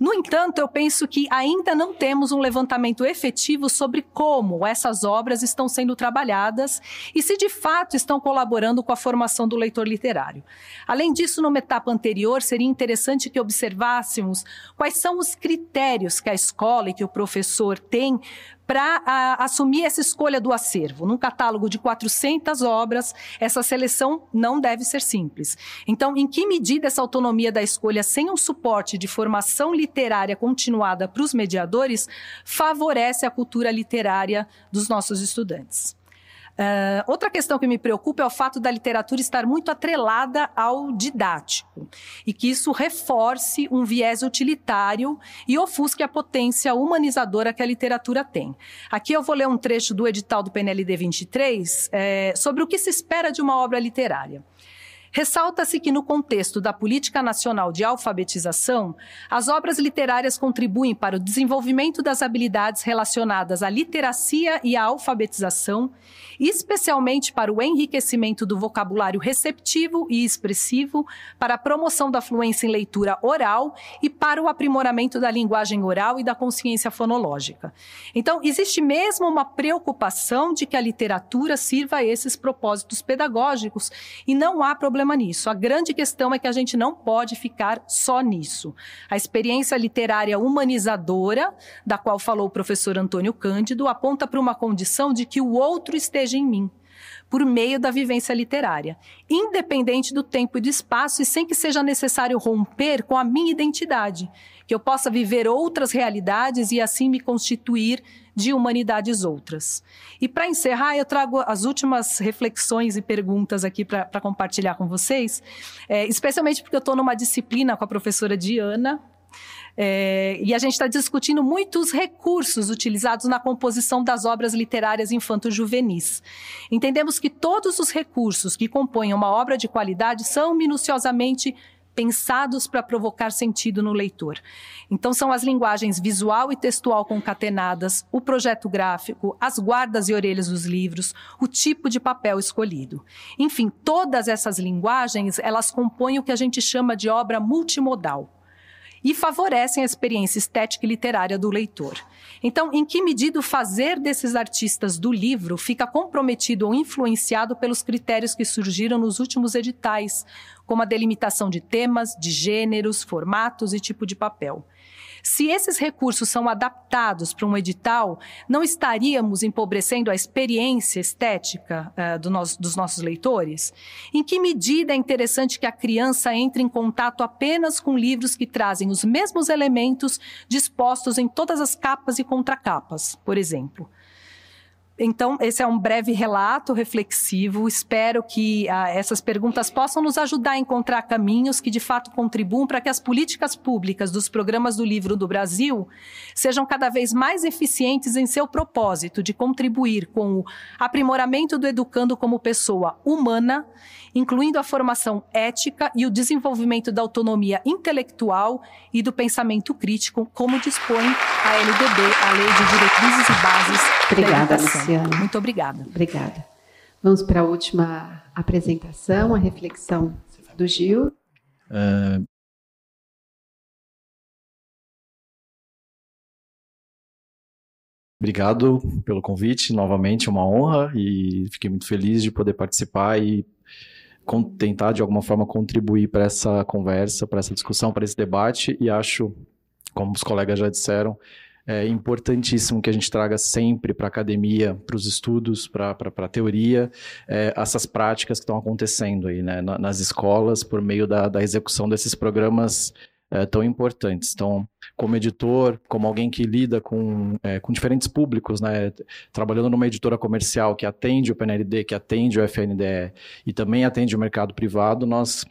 No entanto, eu penso que ainda não temos um levantamento efetivo sobre como essas obras estão sendo trabalhadas e se de fato estão colaborando com a formação do leitor literário. Além disso, numa etapa anterior, seria interessante que observássemos quais são os critérios que a escola e que o professor tem para assumir essa escolha do acervo. Num catálogo de 400 obras, essa seleção não deve ser simples. Então, em que medida essa autonomia da escolha, sem um suporte de formação literária continuada para os mediadores, favorece a cultura literária dos nossos estudantes? Uh, outra questão que me preocupa é o fato da literatura estar muito atrelada ao didático e que isso reforce um viés utilitário e ofusque a potência humanizadora que a literatura tem. Aqui eu vou ler um trecho do edital do PNLD 23 é, sobre o que se espera de uma obra literária. Ressalta-se que, no contexto da Política Nacional de Alfabetização, as obras literárias contribuem para o desenvolvimento das habilidades relacionadas à literacia e à alfabetização, especialmente para o enriquecimento do vocabulário receptivo e expressivo, para a promoção da fluência em leitura oral e para o aprimoramento da linguagem oral e da consciência fonológica. Então, existe mesmo uma preocupação de que a literatura sirva a esses propósitos pedagógicos e não há problema problema nisso. A grande questão é que a gente não pode ficar só nisso. A experiência literária humanizadora, da qual falou o professor Antônio Cândido, aponta para uma condição de que o outro esteja em mim por meio da vivência literária, independente do tempo e do espaço e sem que seja necessário romper com a minha identidade, que eu possa viver outras realidades e assim me constituir de humanidades outras. E para encerrar, eu trago as últimas reflexões e perguntas aqui para compartilhar com vocês, é, especialmente porque eu estou numa disciplina com a professora Diana, é, e a gente está discutindo muitos recursos utilizados na composição das obras literárias infanto-juvenis. Entendemos que todos os recursos que compõem uma obra de qualidade são minuciosamente pensados para provocar sentido no leitor. Então, são as linguagens visual e textual concatenadas, o projeto gráfico, as guardas e orelhas dos livros, o tipo de papel escolhido. Enfim, todas essas linguagens, elas compõem o que a gente chama de obra multimodal e favorecem a experiência estética e literária do leitor. Então, em que medida o fazer desses artistas do livro fica comprometido ou influenciado pelos critérios que surgiram nos últimos editais, como a delimitação de temas, de gêneros, formatos e tipo de papel? Se esses recursos são adaptados para um edital, não estaríamos empobrecendo a experiência estética uh, do nosso, dos nossos leitores? Em que medida é interessante que a criança entre em contato apenas com livros que trazem os mesmos elementos dispostos em todas as capas e contracapas, por exemplo? Então, esse é um breve relato reflexivo. Espero que ah, essas perguntas possam nos ajudar a encontrar caminhos que de fato contribuam para que as políticas públicas dos programas do livro do Brasil sejam cada vez mais eficientes em seu propósito de contribuir com o aprimoramento do educando como pessoa humana, incluindo a formação ética e o desenvolvimento da autonomia intelectual e do pensamento crítico, como dispõe a LDB, a Lei de Diretrizes e Bases Obrigada, da Educação. Luciana. Muito obrigada. Obrigada. Vamos para a última apresentação, a reflexão do Gil. Uh, Obrigado pelo convite, novamente uma honra e fiquei muito feliz de poder participar e tentar de alguma forma contribuir para essa conversa, para essa discussão, para esse debate e acho, como os colegas já disseram, é importantíssimo que a gente traga sempre para a academia, para os estudos, para a teoria, é, essas práticas que estão acontecendo aí, né, nas escolas, por meio da, da execução desses programas é, tão importantes. Então, como editor, como alguém que lida com, é, com diferentes públicos, né, trabalhando numa editora comercial que atende o PNLD, que atende o FNDE e também atende o mercado privado, nós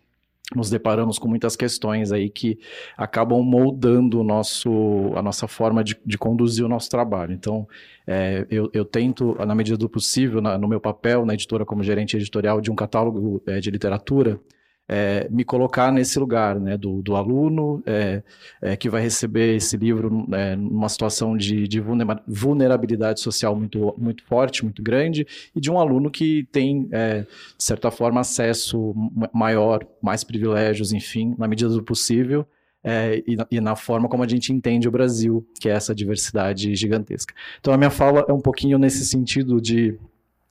nos deparamos com muitas questões aí que acabam moldando o nosso, a nossa forma de, de conduzir o nosso trabalho. Então, é, eu, eu, tento, na medida do possível, na, no meu papel na editora como gerente editorial de um catálogo é, de literatura, é, me colocar nesse lugar, né, do, do aluno é, é, que vai receber esse livro é, numa situação de, de, vulnerabilidade social muito, muito forte, muito grande, e de um aluno que tem, é, de certa forma, acesso maior, mais privilégios, enfim, na medida do possível, é, e, na, e, na, forma como a gente entende o Brasil, que é essa diversidade gigantesca. Então, a minha fala é um pouquinho nesse sentido de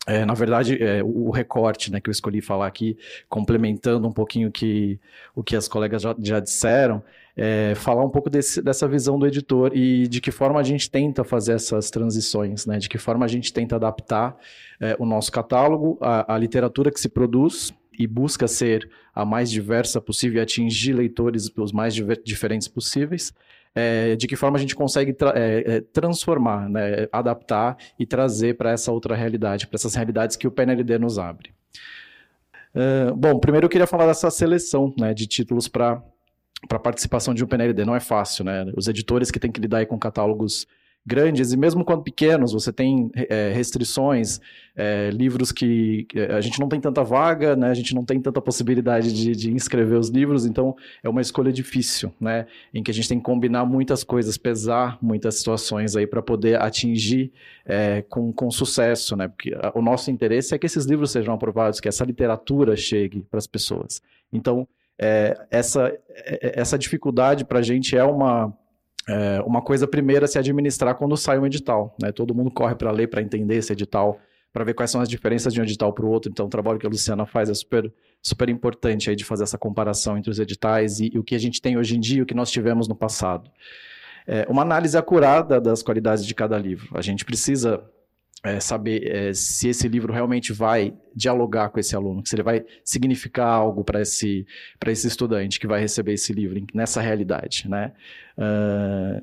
é, na verdade, é, o recorte né, que eu escolhi falar aqui, complementando um pouquinho que, o que as colegas já, já disseram, é, falar um pouco desse, dessa visão do editor e de que forma a gente tenta fazer essas transições, né, de que forma a gente tenta adaptar é, o nosso catálogo, a literatura que se produz e busca ser a mais diversa possível e atingir leitores os mais diferentes possíveis, é, de que forma a gente consegue tra é, é, transformar, né, adaptar e trazer para essa outra realidade, para essas realidades que o PNLD nos abre. Uh, bom, primeiro eu queria falar dessa seleção né, de títulos para para participação de um PNLD. Não é fácil, né? Os editores que têm que lidar com catálogos grandes, e mesmo quando pequenos, você tem é, restrições, é, livros que a gente não tem tanta vaga, né, a gente não tem tanta possibilidade de, de, inscrever os livros, então é uma escolha difícil, né, em que a gente tem que combinar muitas coisas, pesar muitas situações aí para poder atingir é, com, com sucesso, né, porque o nosso interesse é que esses livros sejam aprovados, que essa literatura chegue para as pessoas. Então, essa, essa dificuldade para a gente é uma é, uma coisa primeira se administrar quando sai um edital. Né? Todo mundo corre para ler, para entender esse edital, para ver quais são as diferenças de um edital para o outro. Então, o trabalho que a Luciana faz é super, super importante aí de fazer essa comparação entre os editais e, e o que a gente tem hoje em dia e o que nós tivemos no passado. É, uma análise acurada das qualidades de cada livro. A gente precisa é, saber é, se esse livro realmente vai dialogar com esse aluno, se ele vai significar algo para esse, esse estudante que vai receber esse livro nessa realidade, né? Uh,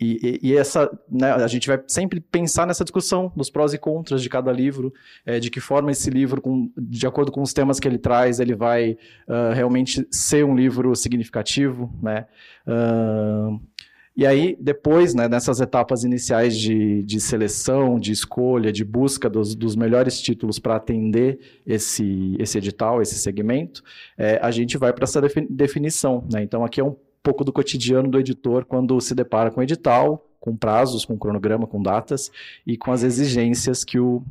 e, e, essa, né, a gente vai sempre pensar nessa discussão dos prós e contras de cada livro, é, de que forma esse livro, com, de acordo com os temas que ele traz, ele vai uh, realmente ser um livro significativo, né? Uh, e aí, depois, né, nessas etapas iniciais de, de seleção, de escolha, de busca dos, dos melhores títulos para atender esse, esse edital, esse segmento, é, a gente vai para essa definição. Né? Então, aqui é um pouco do cotidiano do editor quando se depara com edital, com prazos, com cronograma, com datas e com as exigências que o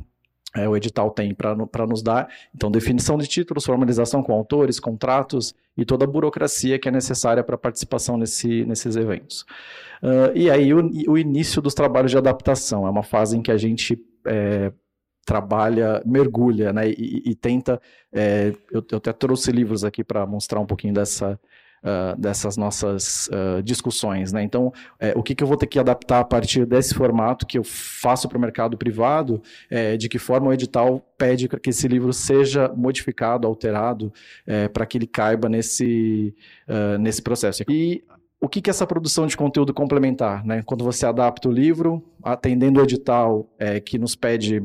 é, o edital tem para nos dar. Então, definição de títulos, formalização com autores, contratos e toda a burocracia que é necessária para a participação nesse, nesses eventos. Uh, e aí, o, o, início dos trabalhos de adaptação. É uma fase em que a gente é, trabalha, mergulha, né, e, e tenta. É, eu, eu, até trouxe livros aqui para mostrar um pouquinho dessa, uh, dessas nossas uh, discussões. Né? Então, é, o que, que eu vou ter que adaptar a partir desse formato que eu faço para o mercado privado, é, de que forma o edital pede que esse livro seja modificado, alterado, é, para que ele caiba nesse, uh, nesse processo. E o que, é essa produção de conteúdo complementar? Né? Quando você adapta o livro, atendendo o edital é, que nos pede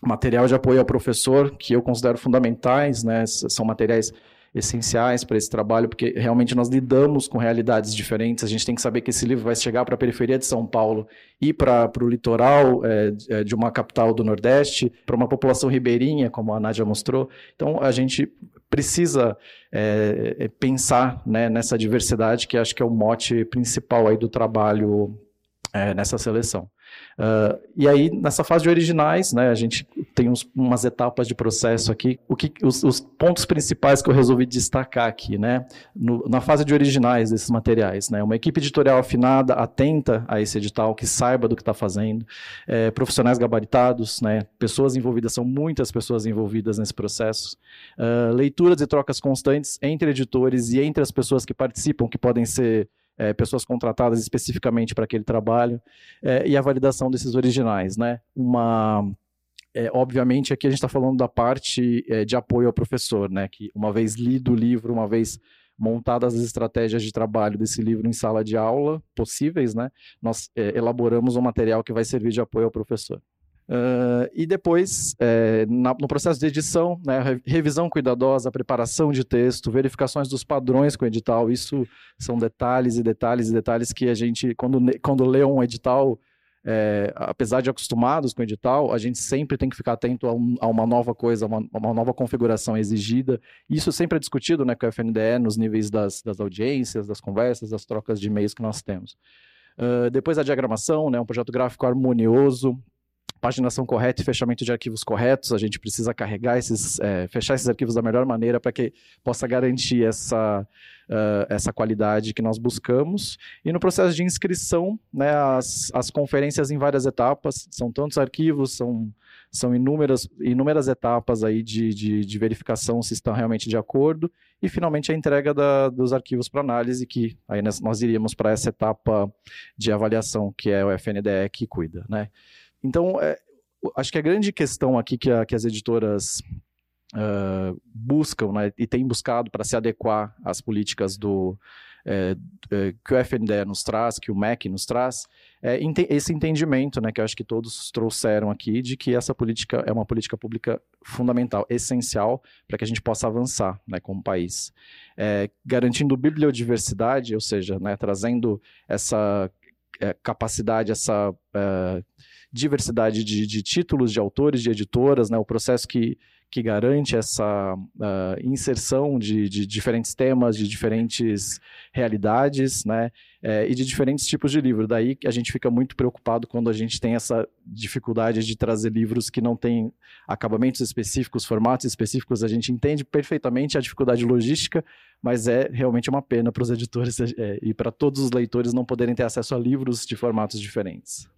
material de apoio ao professor, que eu considero fundamentais, né? são materiais essenciais para esse trabalho, porque realmente nós lidamos com realidades diferentes. A gente tem que saber que esse livro vai chegar para a periferia de São Paulo e para o litoral é, de uma capital do Nordeste, para uma população ribeirinha, como a Nádia mostrou. Então, a gente precisa é, é, pensar né, nessa diversidade, que acho que é o mote principal aí do trabalho é, nessa seleção. Uh, e aí, nessa fase de originais, né, a gente tem uns, umas etapas de processo aqui. O que, os, os, pontos principais que eu resolvi destacar aqui, né, no, na fase de originais desses materiais, né, uma equipe editorial afinada, atenta a esse edital, que saiba do que está fazendo, é, profissionais gabaritados, né, pessoas envolvidas, são muitas pessoas envolvidas nesse processo, uh, leituras e trocas constantes entre editores e entre as pessoas que participam, que podem ser é, pessoas contratadas especificamente para aquele trabalho, é, e a validação desses originais. Né? Uma, é, obviamente, aqui a gente está falando da parte é, de apoio ao professor, né? que uma vez lido o livro, uma vez montadas as estratégias de trabalho desse livro em sala de aula possíveis, né? nós é, elaboramos um material que vai servir de apoio ao professor. Uh, e depois, é, na, no processo de edição, né, revisão cuidadosa, preparação de texto, verificações dos padrões com o edital, isso são detalhes e detalhes e detalhes que a gente, quando, quando lê um edital, é, apesar de acostumados com o edital, a gente sempre tem que ficar atento a, um, a uma nova coisa, uma, uma, nova configuração exigida. Isso sempre é discutido né, com a FNDE nos níveis das, das audiências, das conversas, das trocas de e-mails que nós temos. Uh, depois a diagramação, né, um projeto gráfico harmonioso, paginação correta e fechamento de arquivos corretos. A gente precisa carregar esses, é, fechar esses arquivos da melhor maneira para que possa garantir essa, uh, essa qualidade que nós buscamos. E no processo de inscrição, né, as, as conferências em várias etapas, são tantos arquivos, são, são inúmeras, inúmeras etapas aí de, de, de verificação se estão realmente de acordo. E finalmente a entrega da, dos arquivos para análise, que aí nós, nós iríamos para essa etapa de avaliação, que é o FNDE que cuida. Né? Então, é, acho que a grande questão aqui que, a, que as editoras uh, buscam né, e têm buscado para se adequar às políticas do, é, é, que o FNDE nos traz, que o MEC nos traz, é esse entendimento né, que eu acho que todos trouxeram aqui de que essa política é uma política pública fundamental, essencial para que a gente possa avançar né, como país. É, garantindo bibliodiversidade, ou seja, né, trazendo essa é, capacidade, essa uh, diversidade de, de, títulos, de autores, de editoras, né, o processo que, que garante essa uh, inserção de, de, diferentes temas, de diferentes realidades, né, é, e de diferentes tipos de livro. Daí a gente fica muito preocupado quando a gente tem essa dificuldade de trazer livros que não têm acabamentos específicos, formatos específicos. A gente entende perfeitamente a dificuldade logística, mas é realmente uma pena para os editores é, e para todos os leitores não poderem ter acesso a livros de formatos diferentes.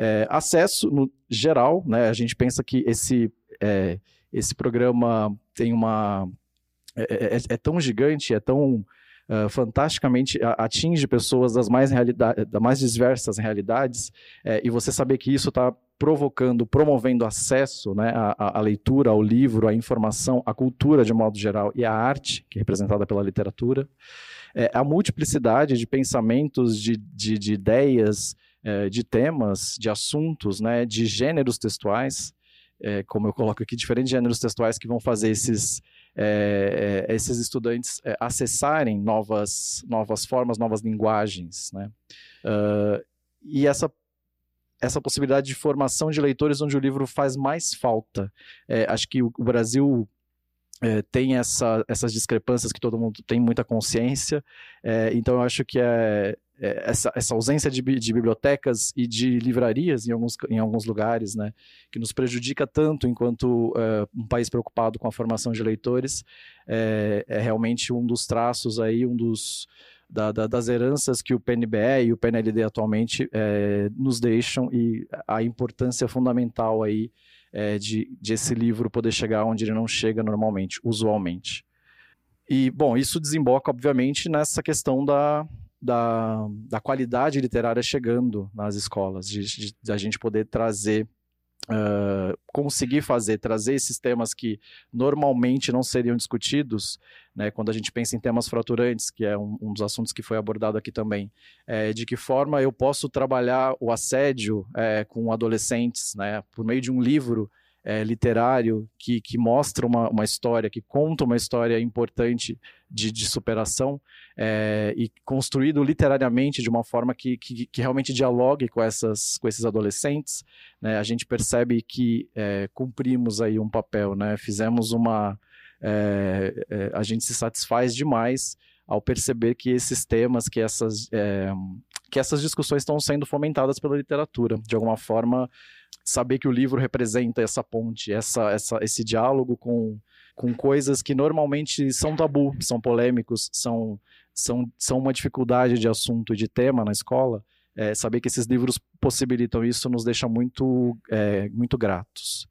É, acesso no geral, né, a gente pensa que esse, é, esse programa tem uma. É, é, é, é tão gigante, é tão uh, fantasticamente atinge pessoas das mais, mais diversas realidades, é, e você saber que isso está provocando, promovendo acesso né, à, à, leitura, ao livro, à informação, à cultura de modo geral e à arte, que é representada pela literatura, é, a multiplicidade de pensamentos, de, de, de ideias, é, de temas, de assuntos, né, de gêneros textuais, é, como eu coloco aqui, diferentes gêneros textuais que vão fazer esses, é, esses estudantes acessarem novas, novas formas, novas linguagens. Né? Uh, e essa essa possibilidade de formação de leitores onde o livro faz mais falta. Acho que o, o Brasil é, tem essa, essas discrepâncias que todo mundo tem muita consciência, é, então eu acho que é, essa, essa ausência de, de, bibliotecas e de livrarias em alguns, em alguns lugares, né, que nos prejudica tanto enquanto uh, um país preocupado com a formação de leitores, é, é realmente um dos traços aí, um dos da, da, das heranças que o PNBE e o PNLD atualmente é, nos deixam e a importância fundamental aí é, de, de esse livro poder chegar onde ele não chega normalmente, usualmente. E, bom, isso desemboca, obviamente, nessa questão da, da, da qualidade literária chegando nas escolas, de, de, de a gente poder trazer uh, conseguir fazer, trazer esses temas que normalmente não seriam discutidos, né, quando a gente pensa em temas fraturantes, que é um, um dos assuntos que foi abordado aqui também, é, de que forma eu posso trabalhar o assédio é, com adolescentes, né, por meio de um livro é, literário que, que mostra uma, uma história, que conta uma história importante de, de superação é, e construído literariamente de uma forma que, que, que, realmente dialogue com, essas, com esses adolescentes, né, a gente percebe que é, cumprimos aí um papel, né, fizemos uma... É, é, a gente se satisfaz demais ao perceber que esses temas, que essas, é, que essas discussões estão sendo fomentadas pela literatura. De alguma forma, saber que o livro representa essa ponte, essa, essa, esse diálogo com, com coisas que normalmente são tabu, são polêmicos, são, são, são uma dificuldade de assunto, de tema na escola, é, saber que esses livros possibilitam isso nos deixa muito, é, muito gratos.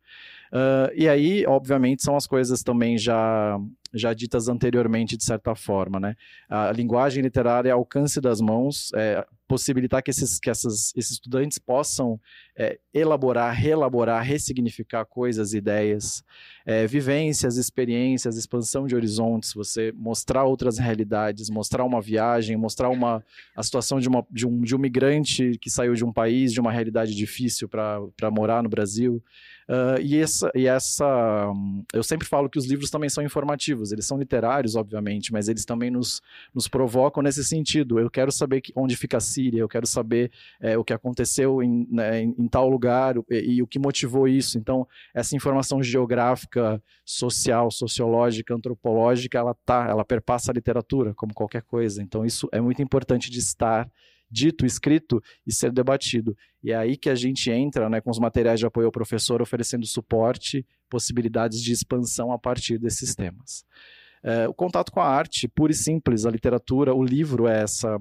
Uh, e aí, obviamente, são as coisas também já, já ditas anteriormente, de certa forma. Né? A linguagem literária, alcance das mãos, é, possibilitar que, esses, que essas, esses estudantes possam é, elaborar, reelaborar, ressignificar coisas, ideias, é, vivências, experiências, expansão de horizontes, você mostrar outras realidades, mostrar uma viagem, mostrar uma, a situação de, uma, de, um, de um migrante que saiu de um país, de uma realidade difícil para morar no Brasil. Uh, e, essa, e essa. Eu sempre falo que os livros também são informativos, eles são literários, obviamente, mas eles também nos, nos provocam nesse sentido. Eu quero saber que, onde fica a Síria, eu quero saber é, o que aconteceu em, né, em, em, tal lugar e, e, o que motivou isso. Então, essa informação geográfica, social, sociológica, antropológica, ela tá, ela perpassa a literatura, como qualquer coisa. Então, isso é muito importante de estar dito, escrito e ser debatido. E é aí que a gente entra né, com os materiais de apoio ao professor, oferecendo suporte, possibilidades de expansão a partir desses temas. É, o contato com a arte, pura e simples, a literatura, o livro é essa,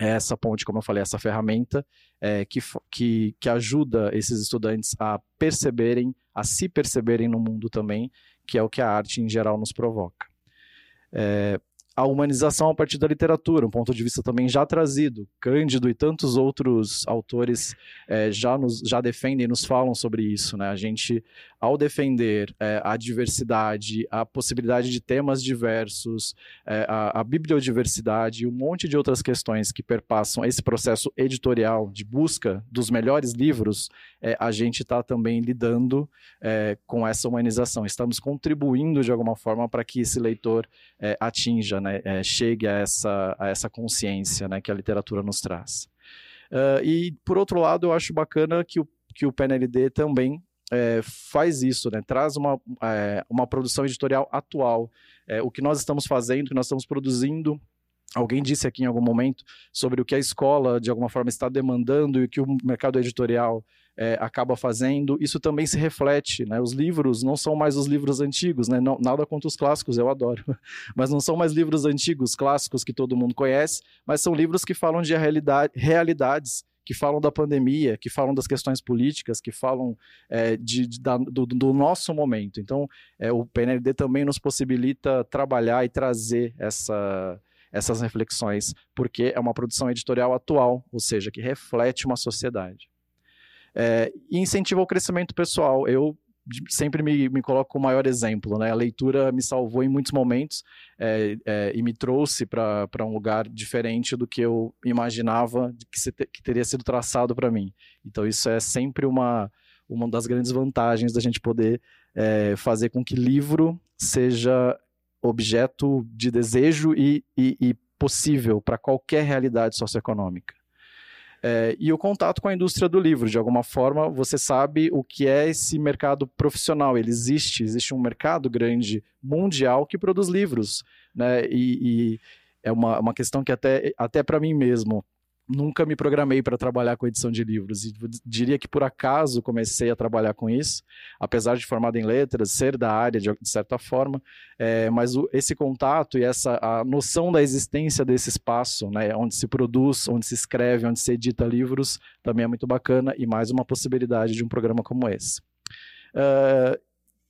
é essa ponte, como eu falei, essa ferramenta é, que, que, que ajuda esses estudantes a perceberem, a se perceberem no mundo também, que é o que a arte em geral nos provoca. É, a humanização a partir da literatura, um ponto de vista também já trazido. Cândido e tantos outros autores é, já, nos, já defendem e nos falam sobre isso. Né? A gente, ao defender é, a diversidade, a possibilidade de temas diversos, é, a, a, bibliodiversidade e um monte de outras questões que perpassam esse processo editorial de busca dos melhores livros, é, a gente está também lidando com essa humanização. Estamos contribuindo de alguma forma para que esse leitor atinja, né, chegue a essa, a essa consciência né, que a literatura nos traz. Uh, e, por outro lado, eu acho bacana que o, que o PNLD também é, faz isso, né? traz uma, é, uma produção editorial atual. É, o que nós estamos fazendo, o que nós estamos produzindo Alguém disse aqui em algum momento sobre o que a escola, de alguma forma, está demandando e o que o mercado editorial é, acaba fazendo. Isso também se reflete. Né? Os livros não são mais os livros antigos, né? não, nada contra os clássicos, eu adoro. Mas não são mais livros antigos, clássicos que todo mundo conhece, mas são livros que falam de realidade, realidades que falam da pandemia, que falam das questões políticas, que falam é, de, de da, do, do, nosso momento. Então, é, o PNLD também nos possibilita trabalhar e trazer essa, essas reflexões, porque é uma produção editorial atual, ou seja, que reflete uma sociedade. É, e incentiva o crescimento pessoal. Eu sempre me, me coloco o maior exemplo. Né? A leitura me salvou em muitos momentos é, é, e me trouxe para um lugar diferente do que eu imaginava que, se, que teria sido traçado para mim. Então, isso é sempre uma, uma das grandes vantagens da gente poder é, fazer com que livro seja objeto de desejo e, e, e possível para qualquer realidade socioeconômica. É, e o contato com a indústria do livro, de alguma forma, você sabe o que é esse mercado profissional. Ele existe, existe um mercado grande mundial que produz livros, né? E, e é uma, uma questão que até, até para mim mesmo nunca me programei para trabalhar com edição de livros e diria que por acaso comecei a trabalhar com isso, apesar de formado em letras, ser da área de, de certa forma, é, mas o, esse contato e essa a noção da existência desse espaço, né, onde se produz, onde se escreve, onde se edita livros, também é muito bacana e mais uma possibilidade de um programa como esse. Uh,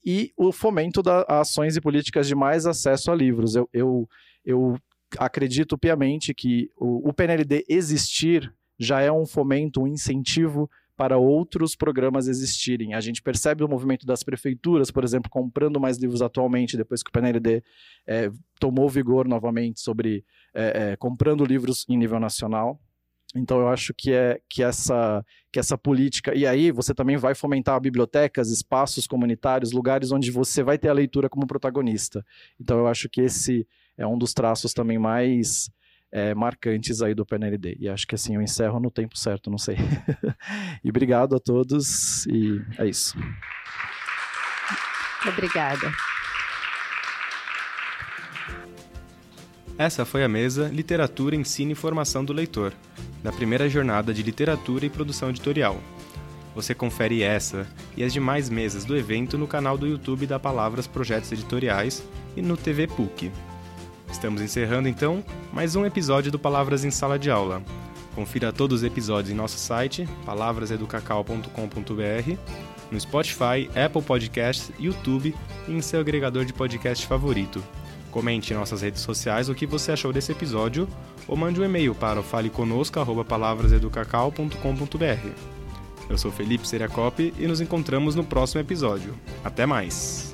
e o fomento das ações e políticas de mais acesso a livros. Eu, eu, eu acredito piamente que o, o PNLD existir já é um fomento, um incentivo para outros programas existirem. A gente percebe o movimento das prefeituras, por exemplo, comprando mais livros atualmente, depois que o PNLD é, tomou vigor novamente sobre é, é, comprando livros em nível nacional. Então eu acho que é que essa que essa política e aí você também vai fomentar bibliotecas, espaços comunitários, lugares onde você vai ter a leitura como protagonista. Então eu acho que esse é um dos traços também mais é, marcantes aí do PNLD. E acho que assim eu encerro no tempo certo, não sei. e obrigado a todos e é isso. Obrigada. Essa foi a mesa Literatura, Ensino e Formação do Leitor, da primeira jornada de literatura e produção editorial. Você confere essa e as demais mesas do evento no canal do YouTube da Palavras Projetos Editoriais e no TV PUC. Estamos encerrando então mais um episódio do Palavras em Sala de Aula. Confira todos os episódios em nosso site, palavraseducacau.com.br, no Spotify, Apple Podcasts, YouTube e em seu agregador de podcast favorito. Comente em nossas redes sociais o que você achou desse episódio ou mande um e-mail para o faleconosco.palavraseducacau.com.br. Eu sou Felipe Seriacopi e nos encontramos no próximo episódio. Até mais!